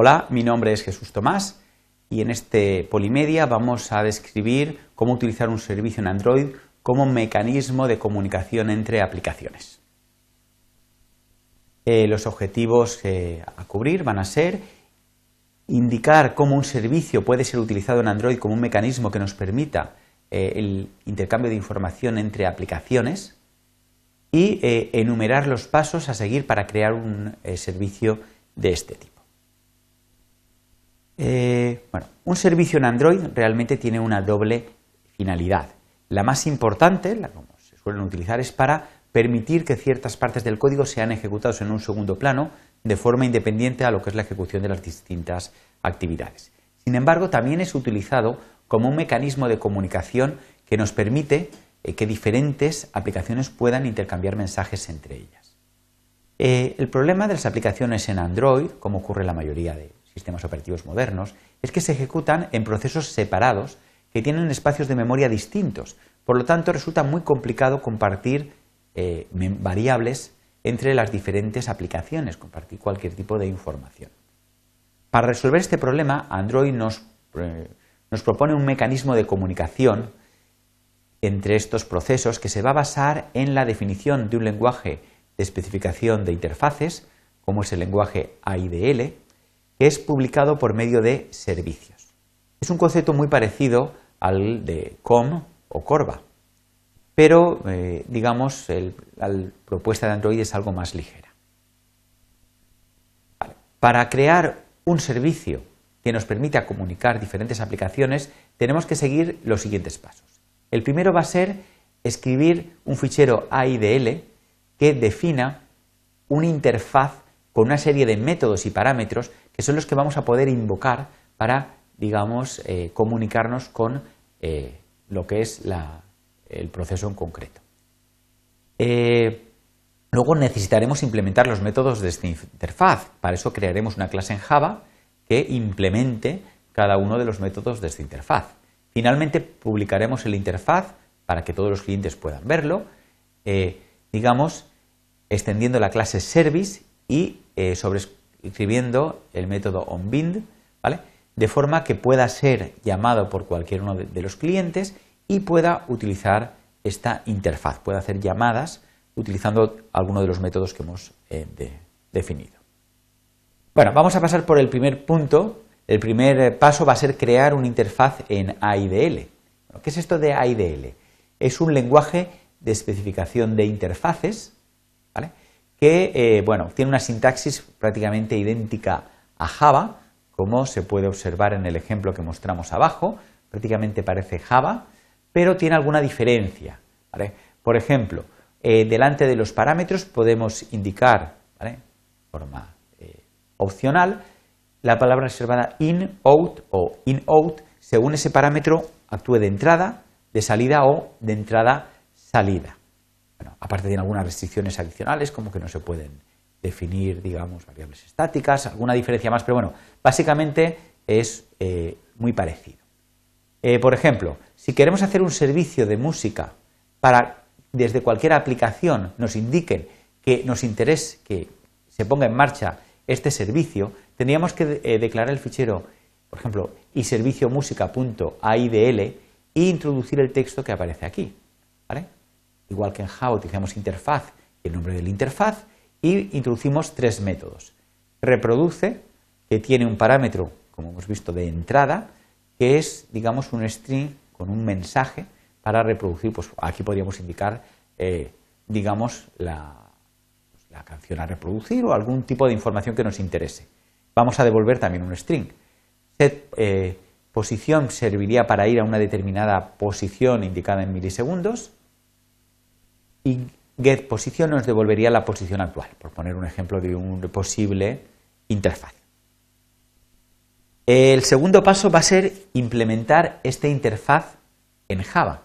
Hola, mi nombre es Jesús Tomás y en este Polimedia vamos a describir cómo utilizar un servicio en Android como mecanismo de comunicación entre aplicaciones. Eh, los objetivos eh, a cubrir van a ser indicar cómo un servicio puede ser utilizado en Android como un mecanismo que nos permita eh, el intercambio de información entre aplicaciones y enumerar los pasos a seguir para crear un servicio de este tipo. Eh, bueno, un servicio en Android realmente tiene una doble finalidad. La más importante, la que se suelen utilizar, es para permitir que ciertas partes del código sean ejecutadas en un segundo plano de forma independiente a lo que es la ejecución de las distintas actividades. Sin embargo, también es utilizado como un mecanismo de comunicación que nos permite eh, que diferentes aplicaciones puedan intercambiar mensajes entre ellas. Eh, el problema de las aplicaciones en Android, como ocurre la mayoría de sistemas operativos modernos, es que se ejecutan en procesos separados que tienen espacios de memoria distintos. Por lo tanto, resulta muy complicado compartir eh, variables entre las diferentes aplicaciones, compartir cualquier tipo de información. Para resolver este problema, Android nos, eh, nos propone un mecanismo de comunicación entre estos procesos que se va a basar en la definición de un lenguaje de especificación de interfaces, como es el lenguaje AIDL, que es publicado por medio de servicios. Es un concepto muy parecido al de COM o Corva, pero eh, digamos la propuesta de Android es algo más ligera. Para crear un servicio que nos permita comunicar diferentes aplicaciones, tenemos que seguir los siguientes pasos. El primero va a ser escribir un fichero AIDL que defina una interfaz con una serie de métodos y parámetros que son los que vamos a poder invocar para, digamos, eh, comunicarnos con eh, lo que es el proceso en concreto. Eh, luego necesitaremos implementar los métodos de esta interfaz. Para eso crearemos una clase en Java que implemente cada uno de los métodos de esta interfaz. Finalmente publicaremos el interfaz para que todos los clientes puedan verlo, digamos, extendiendo la clase service y sobre escribiendo el método onBind, ¿vale? de forma que pueda ser llamado por cualquier uno de los clientes y pueda utilizar esta interfaz, pueda hacer llamadas utilizando alguno de los métodos que hemos eh, definido. Bueno, vamos a pasar por el primer punto. El primer eh, paso va a ser crear una interfaz en AIDL. ¿Qué es esto de AIDL? Es un lenguaje de especificación de interfaces. Que eh, bueno, tiene una sintaxis prácticamente idéntica a Java, como se puede observar en el ejemplo que mostramos abajo, prácticamente parece Java, pero tiene alguna diferencia. Por ejemplo, eh, delante de los parámetros podemos indicar, de forma eh, opcional, la palabra reservada in, out o in, out, según ese parámetro actúe de entrada, de salida o de entrada, salida. Bueno, aparte tiene algunas restricciones adicionales, como que no se pueden definir, digamos, variables estáticas, alguna diferencia más, pero bueno, básicamente es eh, muy parecido. Eh, por ejemplo, si queremos hacer un servicio de música para desde cualquier aplicación nos indiquen que nos interese que se ponga en marcha este servicio, tendríamos que eh, declarar el fichero, por ejemplo, y servicio música.aidl e introducir el texto que aparece aquí. ¿vale? Igual que en Java utilizamos interfaz y el nombre de la interfaz, y introducimos tres métodos. Reproduce, que tiene un parámetro, como hemos visto, de entrada, que es, digamos, un string con un mensaje para reproducir, pues aquí podríamos indicar, eh, digamos, la, canción a reproducir o algún tipo de información que nos interese. Vamos a devolver también un string. Set eh, posición serviría para ir a una determinada posición indicada en milisegundos y get posición nos devolvería la posición actual, por poner un ejemplo de un posible interfaz. El segundo paso va a ser implementar esta interfaz en Java.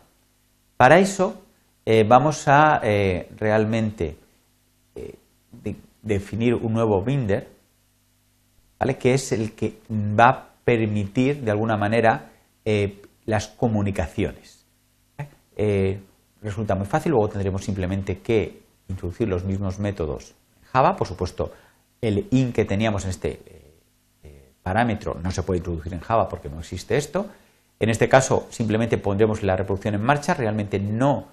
Para eso eh, vamos a eh, realmente eh, definir un nuevo binder, ¿vale? que es el que va a permitir de alguna manera las comunicaciones resulta muy fácil. Luego tendremos simplemente que introducir los mismos métodos en Java. Por supuesto, el in que teníamos en este eh, eh, parámetro no se puede introducir en Java porque no existe esto. En este caso simplemente pondremos la reproducción en marcha, realmente no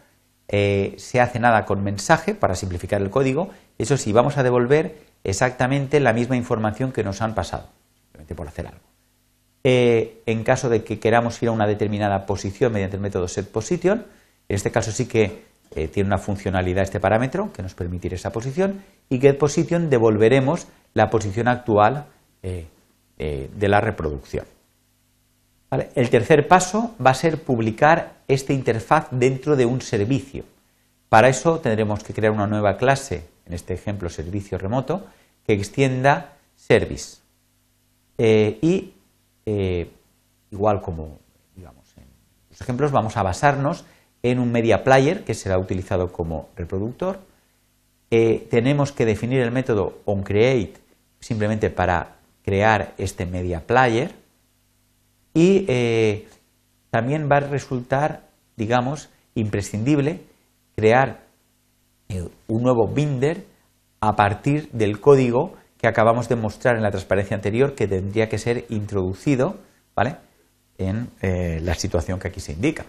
eh, se hace nada con mensaje para simplificar el código. Eso sí, vamos a devolver exactamente la misma información que nos han pasado, simplemente por hacer algo. En caso de que queramos ir a una determinada posición mediante el método setPosition, en este caso sí que eh, tiene una funcionalidad este parámetro que nos permitirá esa posición y getPosition devolveremos la posición actual de la reproducción. El tercer paso va a ser publicar esta interfaz dentro de un servicio. Para eso tendremos que crear una nueva clase, en este ejemplo servicio remoto, que extienda service. Eh, y eh, igual como digamos, en los ejemplos, vamos a basarnos en un media player que será utilizado como reproductor. Eh, tenemos que definir el método onCreate simplemente para crear este media player y eh, también va a resultar, digamos, imprescindible crear eh, un nuevo binder a partir del código que acabamos de mostrar en la transparencia anterior que tendría que ser introducido ¿vale? en la situación que aquí se indica.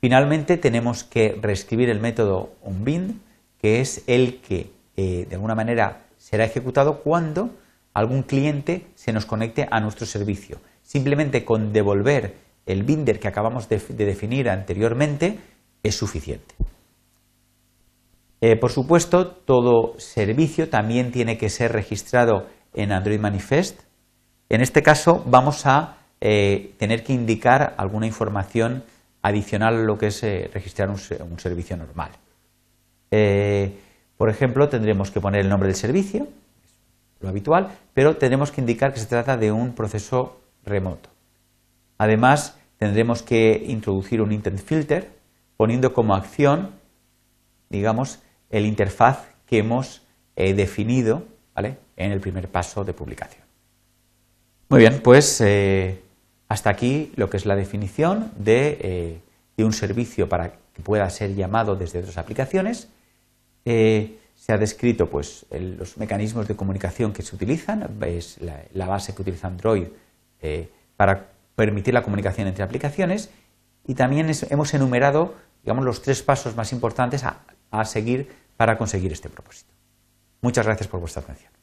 Finalmente tenemos que reescribir el método onBind, que es el que de alguna manera será ejecutado cuando algún cliente se nos conecte a nuestro servicio. Simplemente con devolver el binder que acabamos de, definir anteriormente es suficiente. Eh, por supuesto, todo servicio también tiene que ser registrado en Android Manifest. En este caso, vamos a eh, tener que indicar alguna información adicional a lo que es eh, registrar un, servicio normal. por ejemplo, tendremos que poner el nombre del servicio, lo habitual, pero tenemos que indicar que se trata de un proceso remoto. Además, tendremos que introducir un intent filter poniendo como acción, digamos, el interfaz que hemos eh, definido en el primer paso de publicación. Muy bien, pues eh, hasta aquí lo que es la definición de, eh, de, un servicio para que pueda ser llamado desde otras aplicaciones. se ha descrito pues, los mecanismos de comunicación que se utilizan, es la base que utiliza Android eh, para permitir la comunicación entre aplicaciones y también hemos enumerado digamos, los tres pasos más importantes a seguir para conseguir este propósito. Muchas gracias por vuestra atención.